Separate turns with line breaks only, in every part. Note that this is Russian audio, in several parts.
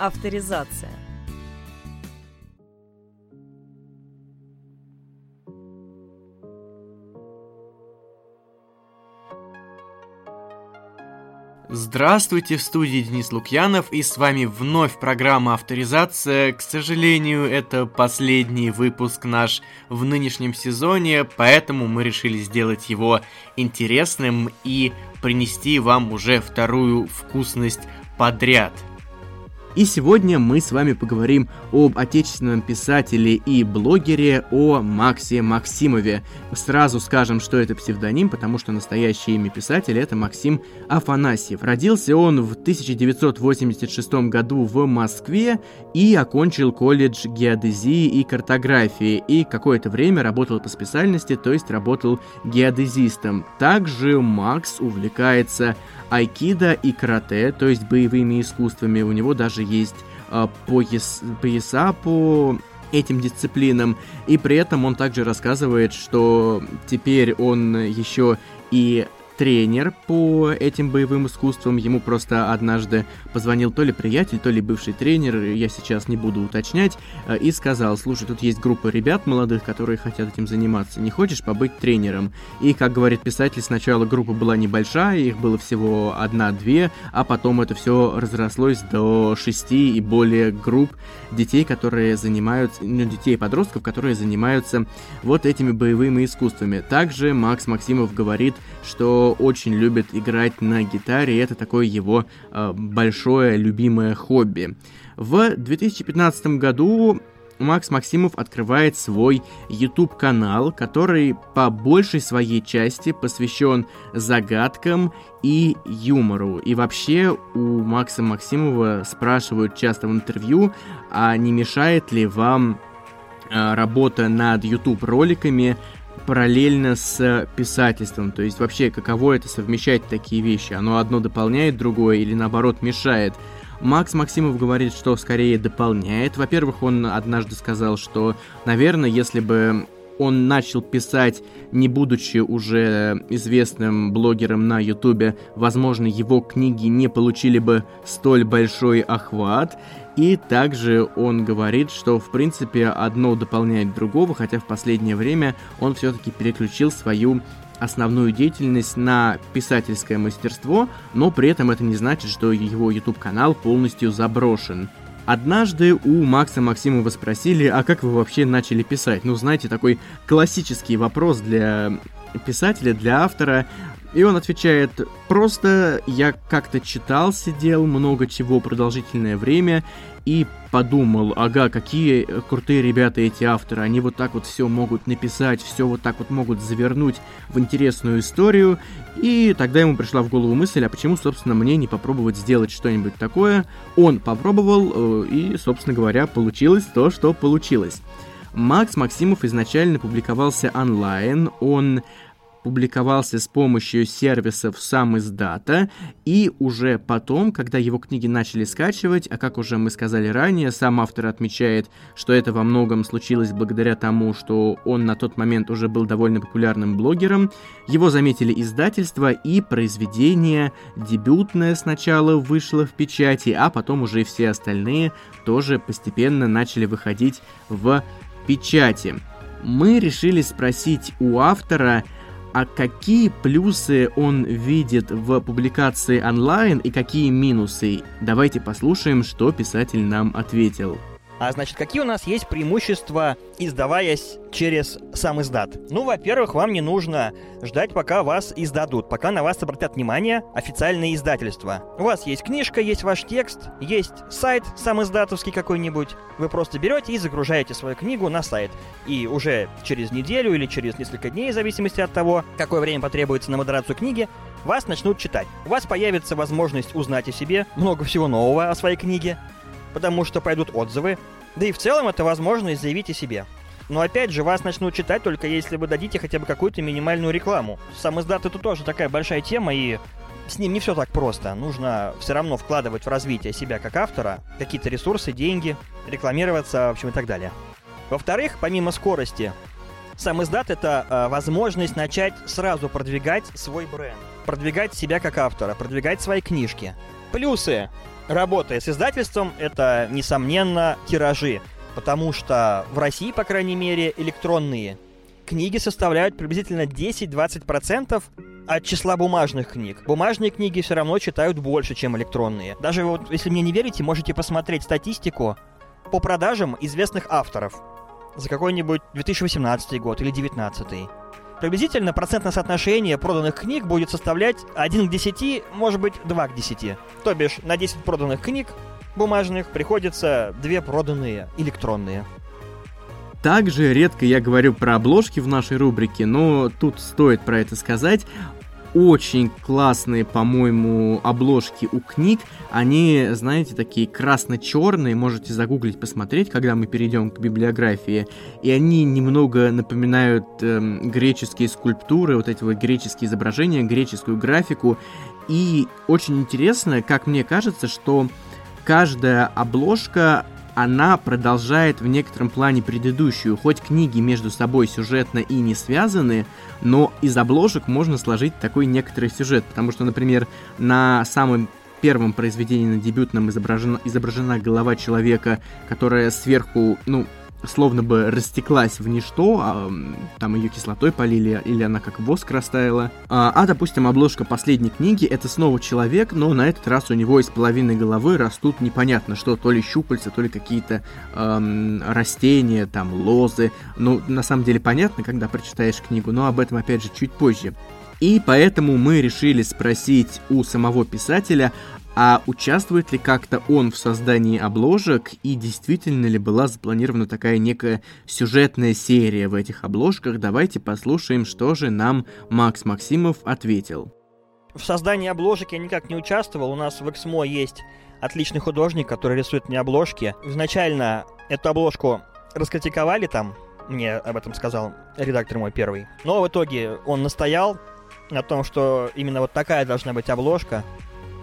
авторизация.
Здравствуйте, в студии Денис Лукьянов, и с вами вновь программа «Авторизация». К сожалению, это последний выпуск наш в нынешнем сезоне, поэтому мы решили сделать его интересным и принести вам уже вторую вкусность подряд – и сегодня мы с вами поговорим об отечественном писателе и блогере, о Максе Максимове. Сразу скажем, что это псевдоним, потому что настоящее имя писателя это Максим Афанасьев. Родился он в 1986 году в Москве и окончил колледж геодезии и картографии, и какое-то время работал по специальности, то есть работал геодезистом. Также Макс увлекается айкидо и карате, то есть боевыми искусствами. У него даже есть э, пояс, пояса по этим дисциплинам. И при этом он также рассказывает, что теперь он еще и тренер по этим боевым искусствам. Ему просто однажды позвонил то ли приятель, то ли бывший тренер, я сейчас не буду уточнять, э, и сказал, слушай, тут есть группа ребят молодых, которые хотят этим заниматься, не хочешь побыть тренером? И, как говорит писатель, сначала группа была небольшая, их было всего одна-две, а потом это все разрослось до шести и более групп детей, которые занимаются, ну, детей и подростков, которые занимаются вот этими боевыми искусствами. Также Макс Максимов говорит, что очень любит играть на гитаре, и это такое его э, большое любимое хобби. В 2015 году Макс Максимов открывает свой YouTube-канал, который по большей своей части посвящен загадкам и юмору. И вообще у Макса Максимова спрашивают часто в интервью, а не мешает ли вам э, работа над YouTube-роликами параллельно с писательством. То есть вообще, каково это совмещать такие вещи? Оно одно дополняет другое или наоборот мешает? Макс Максимов говорит, что скорее дополняет. Во-первых, он однажды сказал, что, наверное, если бы он начал писать, не будучи уже известным блогером на Ютубе, возможно, его книги не получили бы столь большой охват. И также он говорит, что в принципе одно дополняет другого, хотя в последнее время он все-таки переключил свою основную деятельность на писательское мастерство, но при этом это не значит, что его YouTube-канал полностью заброшен. Однажды у Макса Максимова спросили, а как вы вообще начали писать? Ну, знаете, такой классический вопрос для писателя, для автора. И он отвечает, просто я как-то читал, сидел много чего продолжительное время и подумал, ага, какие крутые ребята эти авторы, они вот так вот все могут написать, все вот так вот могут завернуть в интересную историю, и тогда ему пришла в голову мысль, а почему, собственно, мне не попробовать сделать что-нибудь такое? Он попробовал, э, и, собственно говоря, получилось то, что получилось. Макс Максимов изначально публиковался онлайн, он публиковался с помощью сервисов сам издата, и уже потом, когда его книги начали скачивать, а как уже мы сказали ранее, сам автор отмечает, что это во многом случилось благодаря тому, что он на тот момент уже был довольно популярным блогером, его заметили издательства, и произведение дебютное сначала вышло в печати, а потом уже все остальные тоже постепенно начали выходить в печати. Мы решили спросить у автора, а какие плюсы он видит в публикации онлайн и какие минусы? Давайте послушаем, что писатель нам ответил.
А значит, какие у нас есть преимущества, издаваясь через сам издат? Ну, во-первых, вам не нужно ждать, пока вас издадут, пока на вас обратят внимание официальные издательства. У вас есть книжка, есть ваш текст, есть сайт сам издатовский какой-нибудь. Вы просто берете и загружаете свою книгу на сайт. И уже через неделю или через несколько дней, в зависимости от того, какое время потребуется на модерацию книги, вас начнут читать. У вас появится возможность узнать о себе много всего нового о своей книге, потому что пойдут отзывы, да и в целом это возможность заявить о себе. Но опять же, вас начнут читать только если вы дадите хотя бы какую-то минимальную рекламу. Сам издат это тоже такая большая тема, и с ним не все так просто. Нужно все равно вкладывать в развитие себя как автора какие-то ресурсы, деньги, рекламироваться, в общем, и так далее. Во-вторых, помимо скорости, сам издат — это э, возможность начать сразу продвигать свой бренд, продвигать себя как автора, продвигать свои книжки. Плюсы работая с издательством, это, несомненно, тиражи. Потому что в России, по крайней мере, электронные книги составляют приблизительно 10-20% от числа бумажных книг. Бумажные книги все равно читают больше, чем электронные. Даже вот, если мне не верите, можете посмотреть статистику по продажам известных авторов за какой-нибудь 2018 год или 2019. Приблизительно процентное соотношение проданных книг будет составлять 1 к 10, может быть 2 к 10. То бишь на 10 проданных книг бумажных приходится 2 проданные электронные.
Также редко я говорю про обложки в нашей рубрике, но тут стоит про это сказать очень классные, по-моему, обложки у книг. Они, знаете, такие красно-черные, можете загуглить, посмотреть, когда мы перейдем к библиографии. И они немного напоминают эм, греческие скульптуры, вот эти вот греческие изображения, греческую графику. И очень интересно, как мне кажется, что каждая обложка она продолжает в некотором плане предыдущую, хоть книги между собой сюжетно и не связаны, но из обложек можно сложить такой некоторый сюжет, потому что, например, на самом первом произведении на дебютном изображена, изображена голова человека, которая сверху, ну, словно бы растеклась в ничто, а, там ее кислотой полили, или она как воск растаяла. А, а, допустим, обложка последней книги это снова человек, но на этот раз у него из половины головы растут непонятно что, то ли щупальца, то ли какие-то эм, растения, там, лозы. Ну, на самом деле понятно, когда прочитаешь книгу, но об этом опять же чуть позже. И поэтому мы решили спросить у самого писателя, а участвует ли как-то он в создании обложек и действительно ли была запланирована такая некая сюжетная серия в этих обложках? Давайте послушаем, что же нам Макс Максимов ответил.
В создании обложек я никак не участвовал. У нас в Эксмо есть отличный художник, который рисует мне обложки. Изначально эту обложку раскритиковали там, мне об этом сказал редактор мой первый. Но в итоге он настоял на том, что именно вот такая должна быть обложка.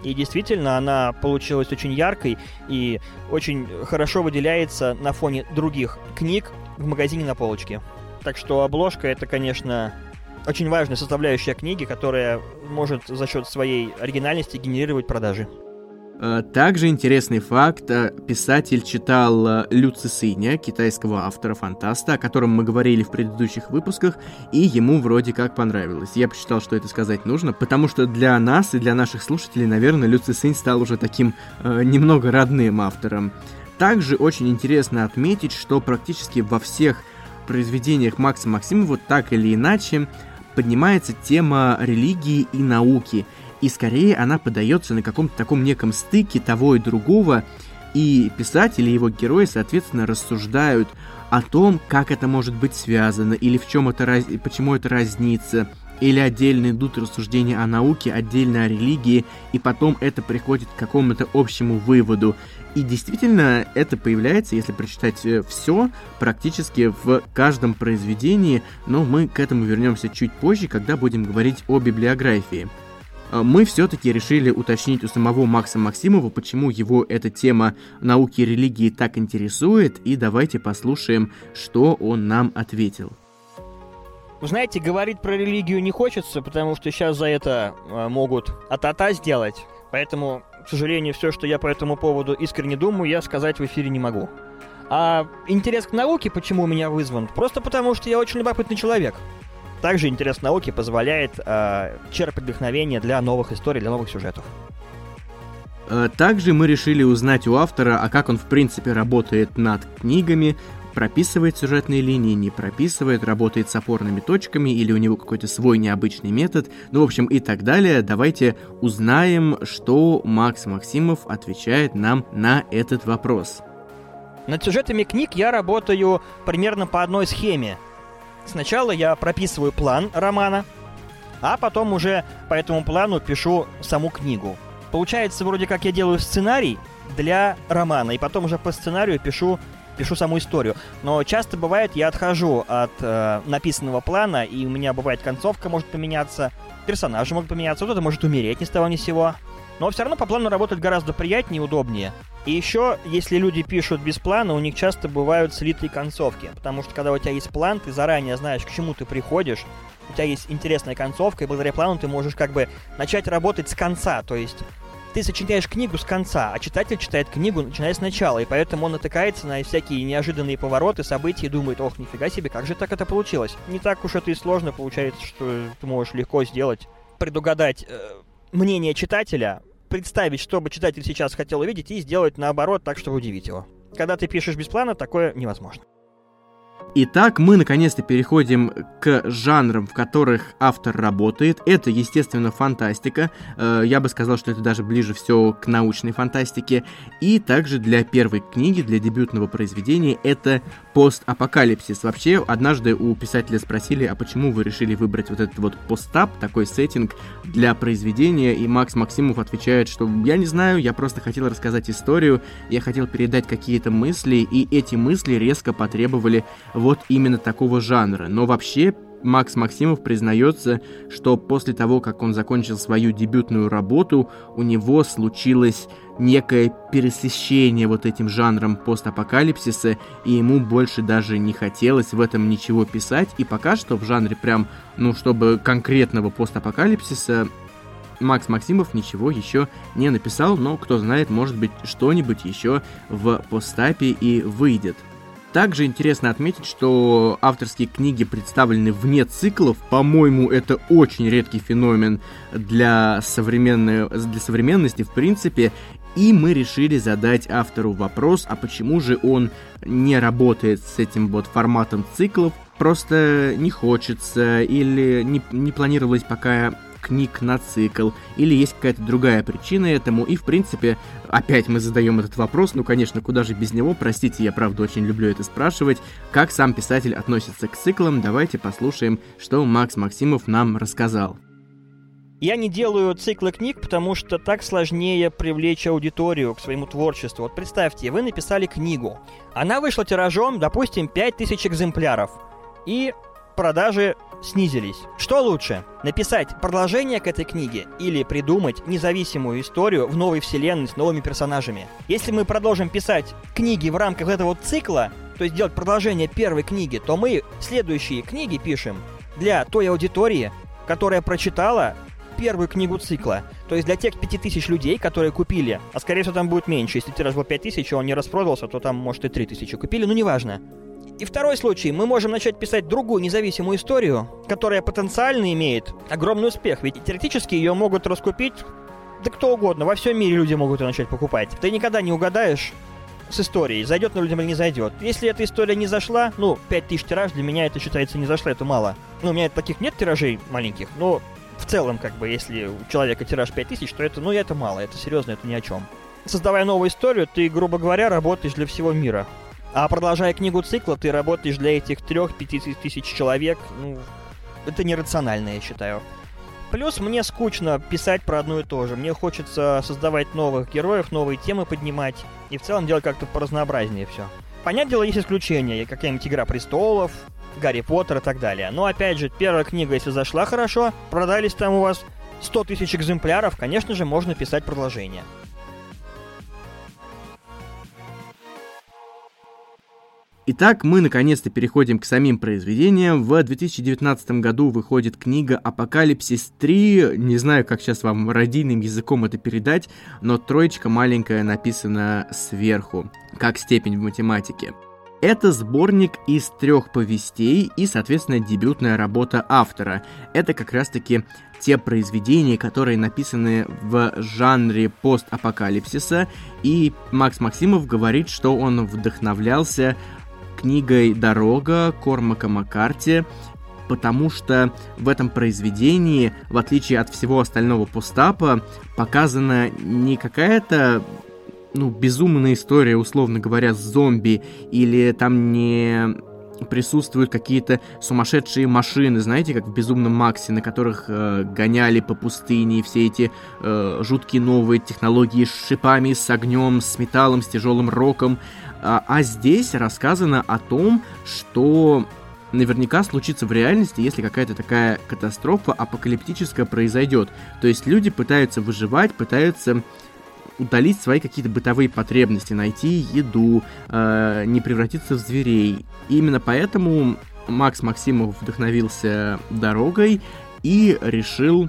И действительно, она получилась очень яркой и очень хорошо выделяется на фоне других книг в магазине на полочке. Так что обложка это, конечно, очень важная составляющая книги, которая может за счет своей оригинальности генерировать продажи.
Э, также интересный факт. Э, писатель читал э, Лю Цисыня, китайского автора-фантаста, о котором мы говорили в предыдущих выпусках, и ему вроде как понравилось. Я посчитал, что это сказать нужно, потому что для нас и для наших слушателей, наверное, Лю Цисынь стал уже таким э, немного родным автором. Также очень интересно отметить, что практически во всех произведениях Макса Максимова так или иначе поднимается тема религии и науки – и скорее она подается на каком-то таком неком стыке того и другого, и писатели и его герои, соответственно, рассуждают о том, как это может быть связано, или в чем это раз... почему это разнится, или отдельно идут рассуждения о науке, отдельно о религии, и потом это приходит к какому-то общему выводу. И действительно, это появляется, если прочитать э, все, практически в каждом произведении, но мы к этому вернемся чуть позже, когда будем говорить о библиографии. А, мы все-таки решили уточнить у самого Макса Максимова, почему его эта тема науки и религии так интересует, и давайте послушаем, что он нам ответил.
Вы знаете, говорить про религию не хочется, потому что сейчас за это э, могут а-та-та сделать. Поэтому, к сожалению, все, что я по этому поводу искренне думаю, я сказать в эфире не могу. А интерес к науке почему у меня вызван? Просто потому, что я очень любопытный человек. Также интерес науки позволяет э, черпать вдохновение для новых историй, для новых сюжетов.
Э, также мы решили узнать у автора, а как он в принципе работает над книгами, прописывает сюжетные линии, не прописывает, работает с опорными точками или у него какой-то свой необычный метод, ну, в общем, и так далее. Давайте узнаем, что Макс Максимов отвечает нам на этот вопрос.
Над сюжетами книг я работаю примерно по одной схеме. Сначала я прописываю план романа, а потом уже по этому плану пишу саму книгу. Получается, вроде как я делаю сценарий для романа, и потом уже по сценарию пишу пишу саму историю. Но часто бывает, я отхожу от э, написанного плана, и у меня бывает концовка может поменяться, персонажи могут поменяться, кто-то может умереть ни с того ни с сего. Но все равно по плану работать гораздо приятнее и удобнее. И еще, если люди пишут без плана, у них часто бывают слитые концовки. Потому что когда у тебя есть план, ты заранее знаешь, к чему ты приходишь, у тебя есть интересная концовка, и благодаря плану ты можешь как бы начать работать с конца. То есть ты сочиняешь книгу с конца, а читатель читает книгу, начиная сначала, и поэтому он натыкается на всякие неожиданные повороты, события и думает, ох, нифига себе, как же так это получилось? Не так уж это и сложно получается, что ты можешь легко сделать, предугадать э, мнение читателя, представить, что бы читатель сейчас хотел увидеть, и сделать наоборот так, чтобы удивить его. Когда ты пишешь без плана, такое невозможно.
Итак, мы наконец-то переходим к жанрам, в которых автор работает. Это, естественно, фантастика. Э, я бы сказал, что это даже ближе всего к научной фантастике. И также для первой книги, для дебютного произведения, это постапокалипсис. Вообще, однажды у писателя спросили, а почему вы решили выбрать вот этот вот постап, такой сеттинг для произведения, и Макс Максимов отвечает, что я не знаю, я просто хотел рассказать историю, я хотел передать какие-то мысли, и эти мысли резко потребовали вот именно такого жанра. Но вообще Макс Максимов признается, что после того, как он закончил свою дебютную работу, у него случилось некое пересыщение вот этим жанром постапокалипсиса, и ему больше даже не хотелось в этом ничего писать, и пока что в жанре прям, ну, чтобы конкретного постапокалипсиса Макс Максимов ничего еще не написал, но кто знает, может быть, что-нибудь еще в постапе и выйдет. Также интересно отметить, что авторские книги представлены вне циклов. По-моему, это очень редкий феномен для, современной, для современности, в принципе. И мы решили задать автору вопрос, а почему же он не работает с этим вот форматом циклов, просто не хочется или не, не планировалось пока книг на цикл, или есть какая-то другая причина этому, и в принципе, опять мы задаем этот вопрос, ну конечно, куда же без него, простите, я правда очень люблю это спрашивать, как сам писатель относится к циклам, давайте послушаем, что Макс Максимов нам рассказал.
Я не делаю циклы книг, потому что так сложнее привлечь аудиторию к своему творчеству. Вот представьте, вы написали книгу. Она вышла тиражом, допустим, 5000 экземпляров. И продажи снизились. Что лучше? Написать продолжение к этой книге или придумать независимую историю в новой вселенной с новыми персонажами? Если мы продолжим писать книги в рамках этого цикла, то есть делать продолжение первой книги, то мы следующие книги пишем для той аудитории, которая прочитала первую книгу цикла. То есть для тех 5000 людей, которые купили, а скорее всего там будет меньше, если тираж был 5000, и он не распродался, то там может и 3000 купили, ну неважно. И второй случай. Мы можем начать писать другую независимую историю, которая потенциально имеет огромный успех. Ведь теоретически ее могут раскупить да кто угодно. Во всем мире люди могут ее начать покупать. Ты никогда не угадаешь, с историей, зайдет на людям или не зайдет. Если эта история не зашла, ну, 5000 тираж для меня это считается не зашла, это мало. Ну, у меня таких нет тиражей маленьких, но в целом, как бы, если у человека тираж 5000, то это, ну, это мало, это серьезно, это ни о чем. Создавая новую историю, ты, грубо говоря, работаешь для всего мира. А продолжая книгу цикла, ты работаешь для этих трех-пяти тысяч человек. Ну, это нерационально, я считаю. Плюс мне скучно писать про одно и то же. Мне хочется создавать новых героев, новые темы поднимать. И в целом делать как-то поразнообразнее все. Понятное дело, есть исключения. Какая-нибудь Игра Престолов, Гарри Поттер и так далее. Но опять же, первая книга, если зашла хорошо, продались там у вас 100 тысяч экземпляров, конечно же, можно писать продолжение.
Итак, мы наконец-то переходим к самим произведениям. В 2019 году выходит книга «Апокалипсис 3». Не знаю, как сейчас вам родийным языком это передать, но троечка маленькая написана сверху, как степень в математике. Это сборник из трех повестей и, соответственно, дебютная работа автора. Это как раз-таки те произведения, которые написаны в жанре постапокалипсиса, и Макс Максимов говорит, что он вдохновлялся книгой «Дорога» Кормака Маккарти, потому что в этом произведении, в отличие от всего остального постапа, показана не какая-то ну, безумная история, условно говоря, с зомби, или там не присутствуют какие-то сумасшедшие машины, знаете, как в «Безумном Максе», на которых э, гоняли по пустыне все эти э, жуткие новые технологии с шипами, с огнем, с металлом, с тяжелым роком. А, а здесь рассказано о том, что наверняка случится в реальности, если какая-то такая катастрофа апокалиптическая произойдет. То есть люди пытаются выживать, пытаются удалить свои какие-то бытовые потребности, найти еду, э, не превратиться в зверей. И именно поэтому Макс Максимов вдохновился дорогой и решил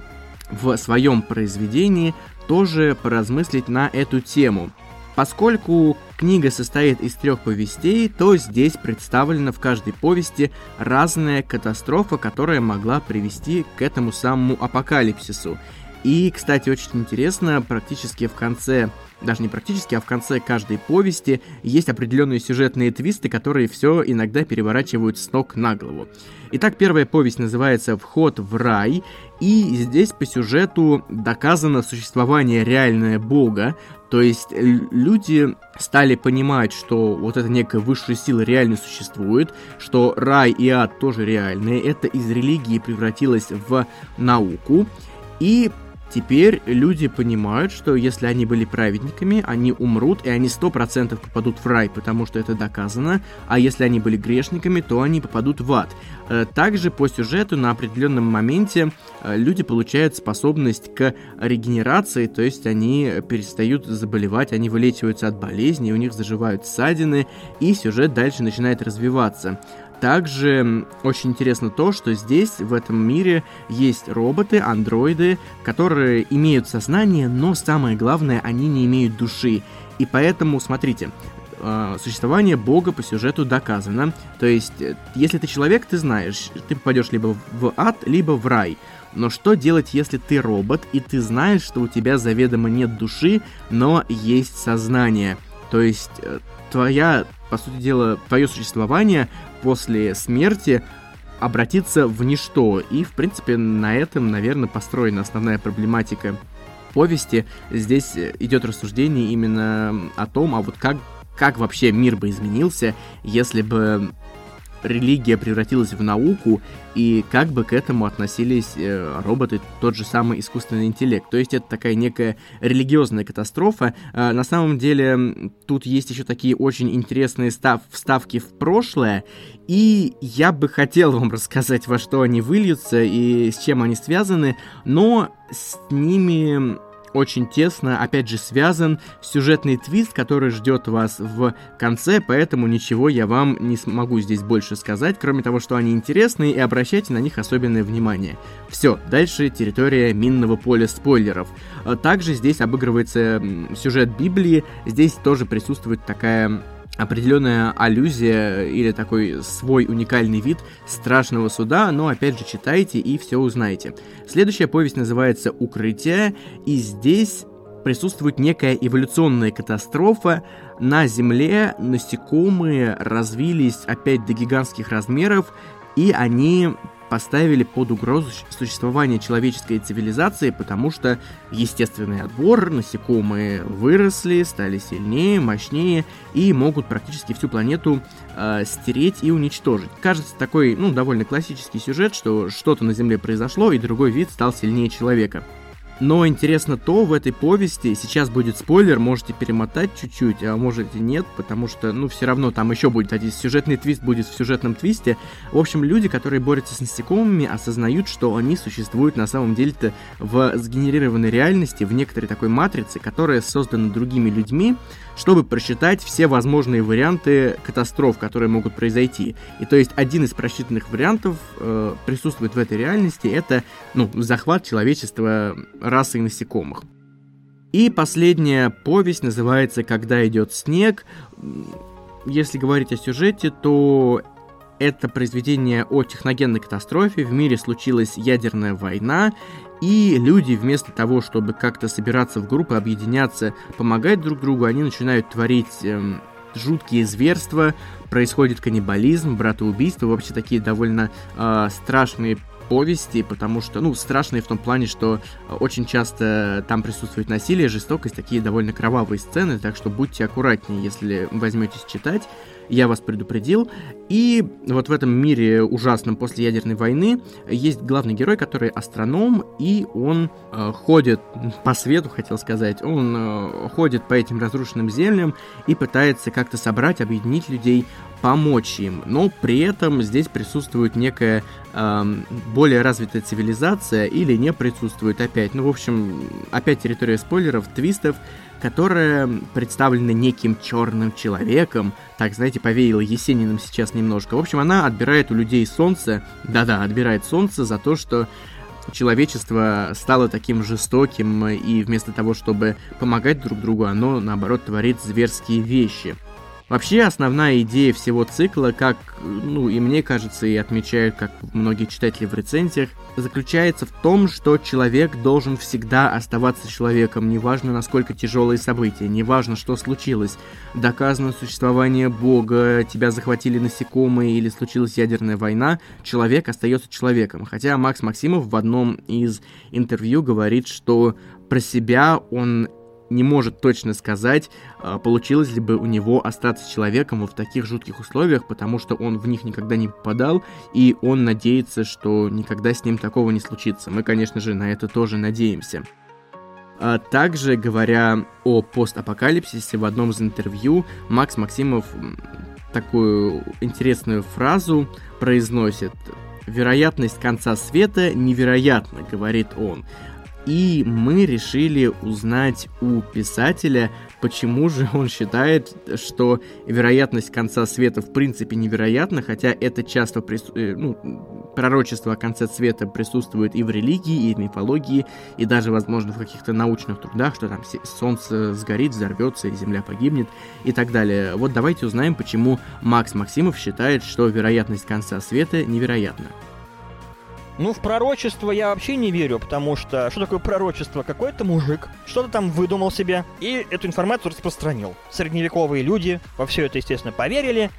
в своем произведении тоже поразмыслить на эту тему. Поскольку книга состоит из трех повестей, то здесь представлена в каждой повести разная катастрофа, которая могла привести к этому самому апокалипсису. И, кстати, очень интересно, практически в конце, даже не практически, а в конце каждой повести есть определенные сюжетные твисты, которые все иногда переворачивают с ног на голову. Итак, первая повесть называется «Вход в рай», и здесь по сюжету доказано существование реальное Бога, то есть люди стали понимать, что вот эта некая высшая сила реально существует, что рай и ад тоже реальные, это из религии превратилось в науку, и Теперь люди понимают, что если они были праведниками, они умрут, и они сто процентов попадут в рай, потому что это доказано, а если они были грешниками, то они попадут в ад. Э, также по сюжету на определенном моменте э, люди получают способность к регенерации, то есть они перестают заболевать, они вылечиваются от болезней, у них заживают ссадины, и сюжет дальше начинает развиваться. Также очень интересно то, что здесь, в этом мире, есть роботы, андроиды, которые имеют сознание, но самое главное, они не имеют души. И поэтому, смотрите, э, существование Бога по сюжету доказано. То есть, э, если ты человек, ты знаешь, ты попадешь либо в ад, либо в рай. Но что делать, если ты робот, и ты знаешь, что у тебя заведомо нет души, но есть сознание? То есть, э, твоя, по сути дела, твое существование после смерти обратиться в ничто. И, в принципе, на этом, наверное, построена основная проблематика повести. Здесь идет рассуждение именно о том, а вот как, как вообще мир бы изменился, если бы религия превратилась в науку, и как бы к этому относились э, роботы, тот же самый искусственный интеллект. То есть это такая некая религиозная катастрофа. Э, на самом деле тут есть еще такие очень интересные став вставки в прошлое, и я бы хотел вам рассказать, во что они выльются и с чем они связаны, но с ними очень тесно, опять же, связан сюжетный твист, который ждет вас в конце, поэтому ничего я вам не смогу здесь больше сказать, кроме того, что они интересные, и обращайте на них особенное внимание. Все, дальше территория минного поля спойлеров. А также здесь обыгрывается сюжет Библии, здесь тоже присутствует такая определенная аллюзия или такой свой уникальный вид страшного суда, но опять же читайте и все узнаете. Следующая повесть называется «Укрытие», и здесь присутствует некая эволюционная катастрофа. На Земле насекомые развились опять до гигантских размеров, и они поставили под угрозу существование человеческой цивилизации, потому что естественный отбор, насекомые выросли, стали сильнее, мощнее и могут практически всю планету э, стереть и уничтожить. Кажется такой, ну, довольно классический сюжет, что что-то на Земле произошло, и другой вид стал сильнее человека. Но интересно то в этой повести, сейчас будет спойлер, можете перемотать чуть-чуть, а можете нет, потому что, ну, все равно там еще будет один сюжетный твист будет в сюжетном твисте. В общем, люди, которые борются с насекомыми, осознают, что они существуют на самом деле-то в сгенерированной реальности, в некоторой такой матрице, которая создана другими людьми, чтобы просчитать все возможные варианты катастроф, которые могут произойти. И то есть один из просчитанных вариантов э, присутствует в этой реальности, это ну, захват человечества расой насекомых. И последняя повесть называется «Когда идет снег». Если говорить о сюжете, то это произведение о техногенной катастрофе. В мире случилась ядерная война, и люди вместо того, чтобы как-то собираться в группы, объединяться, помогать друг другу, они начинают творить эм, жуткие зверства, происходит каннибализм, братоубийство, вообще такие довольно э, страшные повести, потому что, ну, страшные в том плане, что очень часто там присутствует насилие, жестокость, такие довольно кровавые сцены, так что будьте аккуратнее, если возьметесь читать я вас предупредил. И вот в этом мире ужасном после ядерной войны есть главный герой, который астроном, и он э, ходит по свету, хотел сказать, он э, ходит по этим разрушенным землям и пытается как-то собрать, объединить людей, помочь им. Но при этом здесь присутствует некая э, более развитая цивилизация или не присутствует опять. Ну, в общем, опять территория спойлеров, твистов, которая представлена неким черным человеком. Так, знаете, повеяло Есениным сейчас немножко. В общем, она отбирает у людей солнце. Да-да, отбирает солнце за то, что человечество стало таким жестоким, и вместо того, чтобы помогать друг другу, оно, наоборот, творит зверские вещи. Вообще, основная идея всего цикла, как, ну, и мне кажется, и отмечают, как многие читатели в рецензиях, заключается в том, что человек должен всегда оставаться человеком, неважно, насколько тяжелые события, неважно, что случилось. Доказано существование Бога, тебя захватили насекомые или случилась ядерная война, человек остается человеком. Хотя Макс Максимов в одном из интервью говорит, что про себя он не может точно сказать, а, получилось ли бы у него остаться человеком вот в таких жутких условиях, потому что он в них никогда не попадал, и он надеется, что никогда с ним такого не случится. Мы, конечно же, на это тоже надеемся. А также, говоря о постапокалипсисе, в одном из интервью Макс Максимов такую интересную фразу произносит. «Вероятность конца света невероятна», — говорит он. И мы решили узнать у писателя, почему же он считает, что вероятность конца света в принципе невероятна, хотя это часто прису... Э, ну, пророчество о конце света присутствует и в религии, и в мифологии, и даже, возможно, в каких-то научных трудах, что там солнце сгорит, взорвется, и земля погибнет, и так далее. Вот давайте узнаем, почему Макс Максимов считает, что вероятность конца света невероятна.
Ну, в пророчество я вообще не верю, потому что что такое пророчество? Какой-то мужик что-то там выдумал себе и эту информацию распространил. Средневековые люди во все это, естественно, поверили,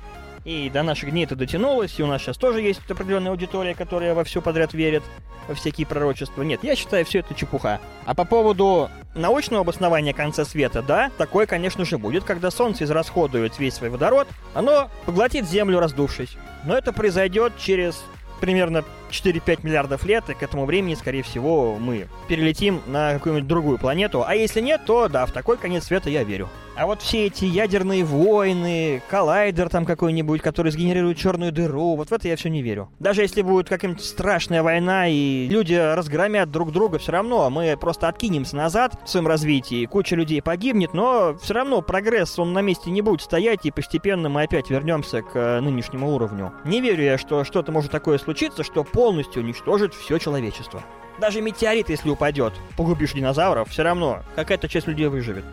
и до наших дней это дотянулось, и у нас сейчас тоже есть определенная аудитория, которая во все подряд верит, во всякие пророчества. Нет, я считаю, все это чепуха. А по поводу научного обоснования конца света, да, такое, конечно же, будет, когда Солнце израсходует весь свой водород, оно поглотит Землю, раздувшись. Но это произойдет через примерно 4-5 миллиардов лет, и к этому времени, скорее всего, мы перелетим на какую-нибудь другую планету. А если нет, то да, в такой конец света я верю. А вот все эти ядерные войны, коллайдер там какой-нибудь, который сгенерирует черную дыру, вот в это я все не верю. Даже если будет какая-нибудь страшная война и люди разгромят друг друга, все равно мы просто откинемся назад в своем развитии, куча людей погибнет, но все равно прогресс, он на месте не будет стоять, и постепенно мы опять вернемся к э, нынешнему уровню. Не верю я, что что-то может такое случиться, что полностью уничтожит все человечество. Даже метеорит, если упадет, погубишь динозавров, все равно какая-то часть людей выживет.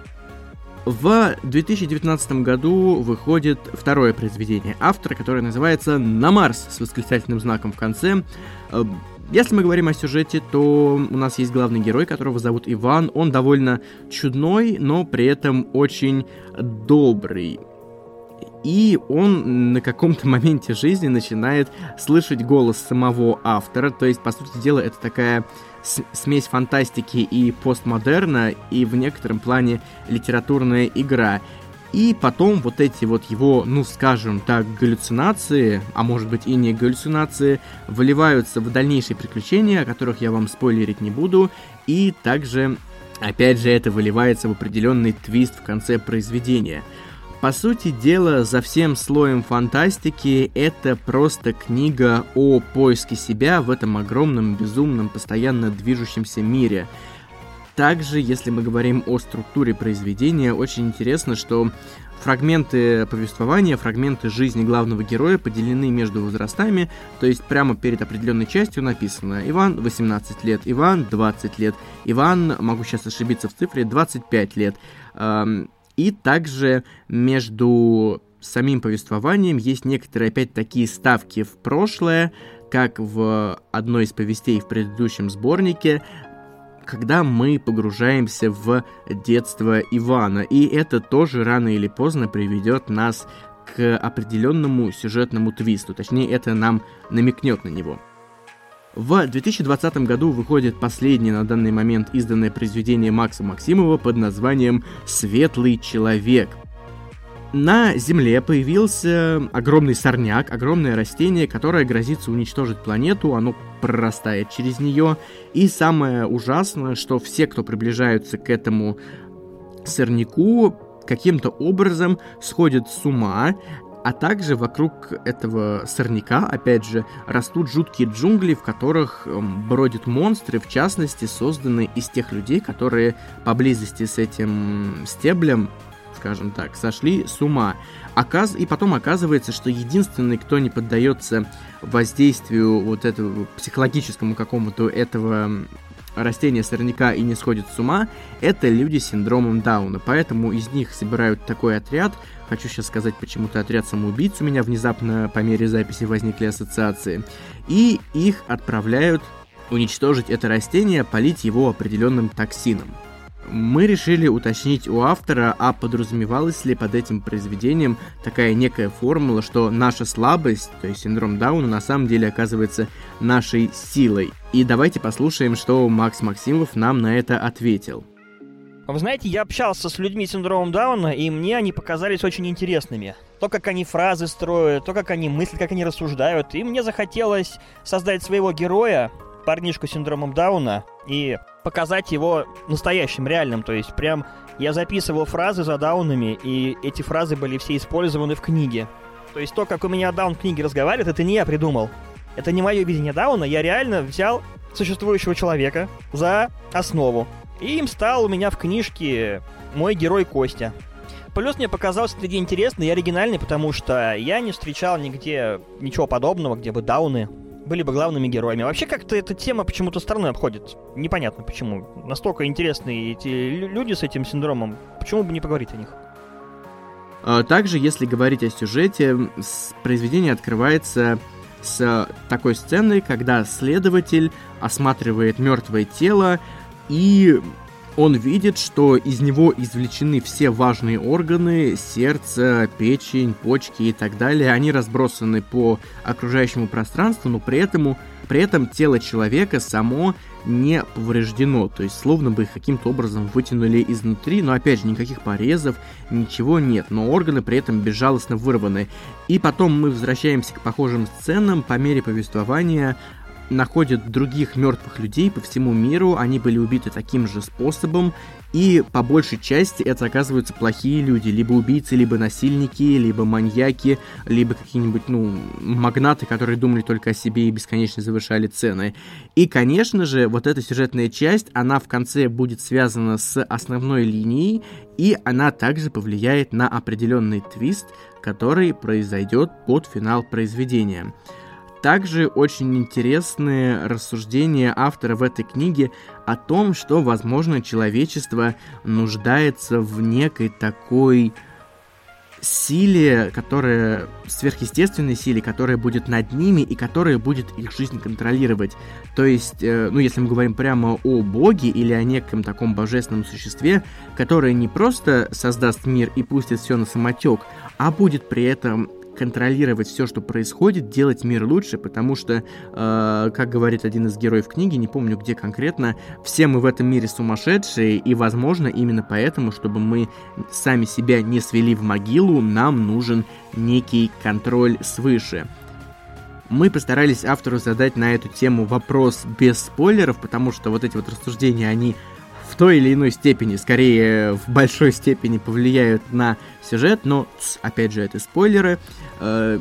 В 2019 году выходит второе произведение автора, которое называется «На Марс» с восклицательным знаком в конце. Э, если мы говорим о сюжете, то у нас есть главный герой, которого зовут Иван. Он довольно чудной, но при этом очень добрый. И он на каком-то моменте жизни начинает слышать голос самого автора. То есть, по сути дела, это такая смесь фантастики и постмодерна, и в некотором плане литературная игра. И потом вот эти вот его, ну скажем так, галлюцинации, а может быть и не галлюцинации, выливаются в дальнейшие приключения, о которых я вам спойлерить не буду, и также, опять же, это выливается в определенный твист в конце произведения – по сути дела, за всем слоем фантастики это просто книга о поиске себя в этом огромном, безумном, постоянно движущемся мире. Также, если мы говорим о структуре произведения, очень интересно, что фрагменты повествования, фрагменты жизни главного героя поделены между возрастами, то есть прямо перед определенной частью написано Иван 18 лет, Иван 20 лет, Иван, могу сейчас ошибиться в цифре, 25 лет. И также между самим повествованием есть некоторые опять такие ставки в прошлое, как в одной из повестей в предыдущем сборнике, когда мы погружаемся в детство Ивана. И это тоже рано или поздно приведет нас к определенному сюжетному твисту. Точнее, это нам намекнет на него. В 2020 году выходит последнее на данный момент изданное произведение Макса Максимова под названием «Светлый человек». На Земле появился огромный сорняк, огромное растение, которое грозится уничтожить планету, оно прорастает через нее. И самое ужасное, что все, кто приближаются к этому сорняку, каким-то образом сходят с ума, а также вокруг этого сорняка, опять же, растут жуткие джунгли, в которых эм, бродят монстры, в частности, созданные из тех людей, которые поблизости с этим стеблем, скажем так, сошли с ума. Оказ... И потом оказывается, что единственный, кто не поддается воздействию вот этого психологическому какому-то этого растения сорняка и не сходят с ума, это люди с синдромом Дауна. Поэтому из них собирают такой отряд. Хочу сейчас сказать почему-то отряд самоубийц у меня внезапно по мере записи возникли ассоциации. И их отправляют уничтожить это растение, полить его определенным токсином. Мы решили уточнить у автора, а подразумевалась ли под этим произведением такая некая формула, что наша слабость, то есть синдром Дауна, на самом деле оказывается нашей силой. И давайте послушаем, что Макс Максимов нам на это ответил.
Вы знаете, я общался с людьми с синдромом Дауна, и мне они показались очень интересными. То, как они фразы строят, то, как они мыслят, как они рассуждают. И мне захотелось создать своего героя, парнишку с синдромом Дауна, и показать его настоящим, реальным. То есть прям я записывал фразы за даунами, и эти фразы были все использованы в книге. То есть то, как у меня даун в книге разговаривает, это не я придумал. Это не мое видение дауна, я реально взял существующего человека за основу. И им стал у меня в книжке мой герой Костя. Плюс мне показался это интересный и оригинальный, потому что я не встречал нигде ничего подобного, где бы дауны были бы главными героями. Вообще как-то эта тема почему-то стороной обходит. Непонятно почему. Настолько интересные эти люди с этим синдромом. Почему бы не поговорить о них?
А, также, если говорить о сюжете, произведение открывается с такой сценой, когда следователь осматривает мертвое тело и он видит, что из него извлечены все важные органы, сердце, печень, почки и так далее. Они разбросаны по окружающему пространству, но при этом, при этом тело человека само не повреждено. То есть, словно бы их каким-то образом вытянули изнутри, но опять же, никаких порезов, ничего нет. Но органы при этом безжалостно вырваны. И потом мы возвращаемся к похожим сценам по мере повествования находят других мертвых людей по всему миру, они были убиты таким же способом, и по большей части это оказываются плохие люди, либо убийцы, либо насильники, либо маньяки, либо какие-нибудь, ну, магнаты, которые думали только о себе и бесконечно завышали цены. И, конечно же, вот эта сюжетная часть, она в конце будет связана с основной линией, и она также повлияет на определенный твист, который произойдет под финал произведения. Также очень интересные рассуждения автора в этой книге о том, что, возможно, человечество нуждается в некой такой силе, которая сверхъестественной силе, которая будет над ними и которая будет их жизнь контролировать. То есть, э, ну, если мы говорим прямо о Боге или о неком таком божественном существе, которое не просто создаст мир и пустит все на самотек, а будет при этом контролировать все, что происходит, делать мир лучше, потому что, э, как говорит один из героев книги, не помню где конкретно, все мы в этом мире сумасшедшие, и, возможно, именно поэтому, чтобы мы сами себя не свели в могилу, нам нужен некий контроль свыше. Мы постарались автору задать на эту тему вопрос без спойлеров, потому что вот эти вот рассуждения, они в той или иной степени, скорее в большой степени повлияют на сюжет, но, опять же, это спойлеры. Э,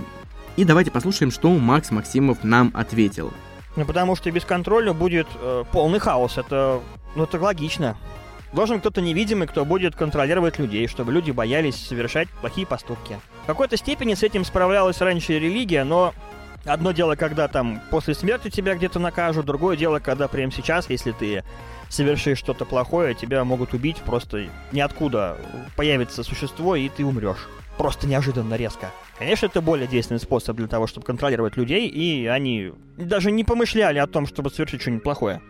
и давайте послушаем, что Макс Максимов нам ответил.
Ну, потому что без контроля будет э, полный хаос. Это, ну, это логично. Должен кто-то невидимый, кто будет контролировать людей, чтобы люди боялись совершать плохие поступки. В какой-то степени с этим справлялась раньше религия, но одно дело, когда там после смерти тебя где-то накажут, другое дело, когда прямо сейчас, если ты совершишь что-то плохое, тебя могут убить просто ниоткуда. Появится существо, и ты умрешь. Просто неожиданно резко. Конечно, это более действенный способ для того, чтобы контролировать людей, и они даже не помышляли о том, чтобы совершить что-нибудь плохое.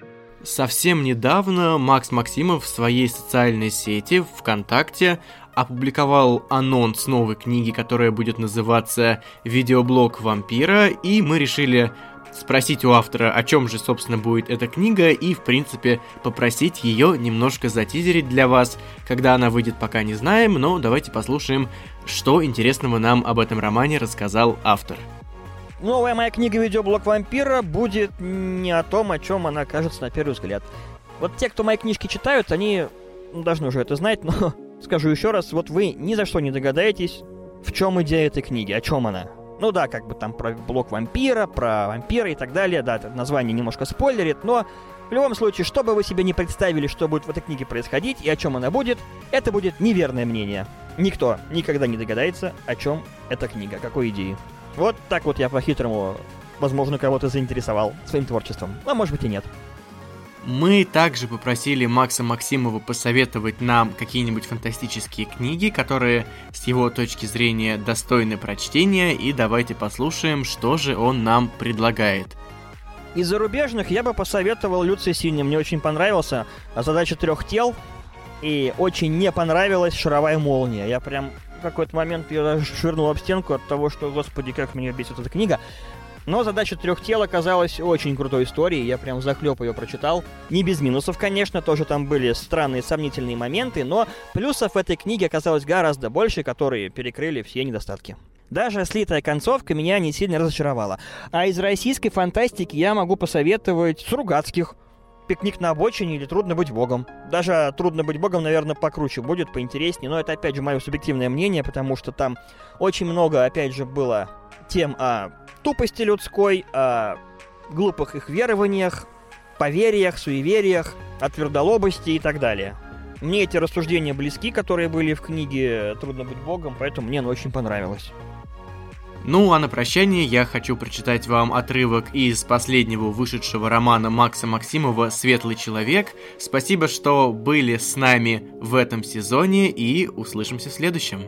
Совсем недавно Макс Максимов в своей социальной сети ВКонтакте опубликовал анонс новой книги, которая будет называться «Видеоблог вампира», и мы решили спросить у автора, о чем же, собственно, будет эта книга, и, в принципе, попросить ее немножко затизерить для вас. Когда она выйдет, пока не знаем, но давайте послушаем, что интересного нам об этом романе рассказал автор.
Новая моя книга «Видеоблог вампира» будет не о том, о чем она кажется на первый взгляд. Вот те, кто мои книжки читают, они должны уже это знать, но скажу еще раз, вот вы ни за что не догадаетесь, в чем идея этой книги, о чем она. Ну да, как бы там про блок вампира, про вампира и так далее. Да, название немножко спойлерит, но в любом случае, что бы вы себе не представили, что будет в этой книге происходить и о чем она будет, это будет неверное мнение. никто никогда не догадается, о чем эта книга, какой идеи. Вот так вот я по-хитрому, возможно, кого-то заинтересовал своим творчеством, а может быть и нет.
Мы также попросили Макса Максимова посоветовать нам какие-нибудь фантастические книги, которые с его точки зрения достойны прочтения, и давайте послушаем, что же он нам предлагает.
Из зарубежных я бы посоветовал Люций Синий, мне очень понравился. Задача трех тел, и очень не понравилась шаровая молния. Я прям какой-то момент ее швырнул об стенку от того, что, господи, как меня бесит эта книга. Но задача трех тел оказалась очень крутой историей, я прям захлеб ее прочитал. Не без минусов, конечно, тоже там были странные сомнительные моменты, но плюсов в этой книге оказалось гораздо больше, которые перекрыли все недостатки. Даже слитая концовка меня не сильно разочаровала. А из российской фантастики я могу посоветовать Сругацких. «Пикник на обочине» или «Трудно быть богом». Даже «Трудно быть богом», наверное, покруче будет, поинтереснее, но это, опять же, мое субъективное мнение, потому что там очень много, опять же, было тем о тупости людской, о глупых их верованиях, поверьях, суевериях, о твердолобости и так далее. Мне эти рассуждения близки, которые были в книге «Трудно быть богом», поэтому мне она очень понравилась.
Ну а на прощание я хочу прочитать вам отрывок из последнего вышедшего романа Макса Максимова «Светлый человек». Спасибо, что были с нами в этом сезоне и услышимся в следующем.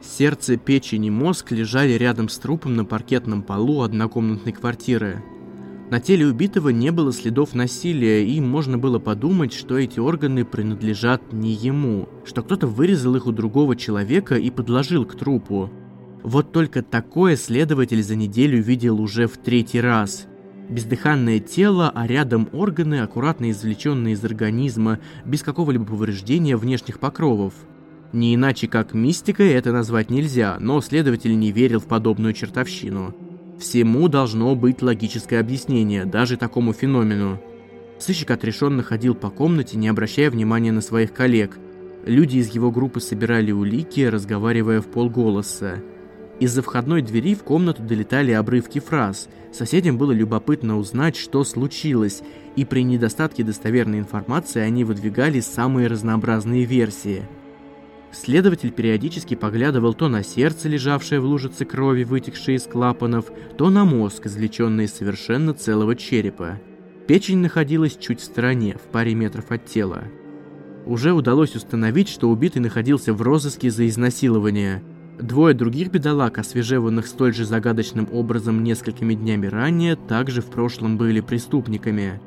Сердце, печень и мозг лежали рядом с трупом на паркетном полу однокомнатной квартиры. На теле убитого не было следов насилия, и можно было подумать, что эти органы принадлежат не ему, что кто-то вырезал их у другого человека и подложил к трупу. Вот только такое следователь за неделю видел уже в третий раз. Бездыханное тело, а рядом органы, аккуратно извлеченные из организма, без какого-либо повреждения внешних покровов – не иначе как мистикой это назвать нельзя, но следователь не верил в подобную чертовщину. Всему должно быть логическое объяснение, даже такому феномену. Сыщик отрешенно ходил по комнате, не обращая внимания на своих коллег. Люди из его группы собирали улики, разговаривая в полголоса. Из-за входной двери в комнату долетали обрывки фраз. Соседям было любопытно узнать, что случилось, и при недостатке достоверной информации они выдвигали самые разнообразные версии – Следователь периодически поглядывал то на сердце, лежавшее в лужице крови, вытекшее из клапанов, то на мозг, извлеченный из совершенно целого черепа. Печень находилась чуть в стороне, в паре метров от тела. Уже удалось установить, что убитый находился в розыске за изнасилование. Двое других бедолаг, освежеванных столь же загадочным образом несколькими днями ранее, также в прошлом были преступниками.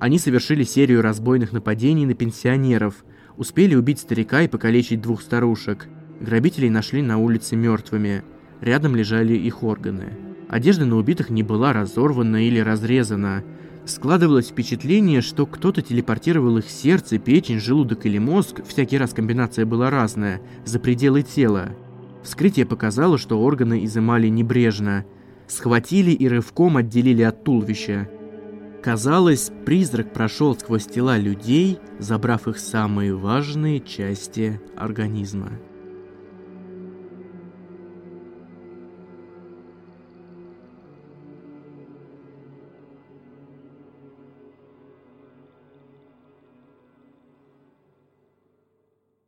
Они совершили серию разбойных нападений на пенсионеров – Успели убить старика и покалечить двух старушек. Грабителей нашли на улице мертвыми. Рядом лежали их органы. Одежда на убитых не была разорвана или разрезана. Складывалось впечатление, что кто-то телепортировал их сердце, печень, желудок или мозг, всякий раз комбинация была разная, за пределы тела. Вскрытие показало, что органы изымали небрежно. Схватили и рывком отделили от туловища. Казалось, призрак прошел сквозь тела людей, забрав их самые важные части организма.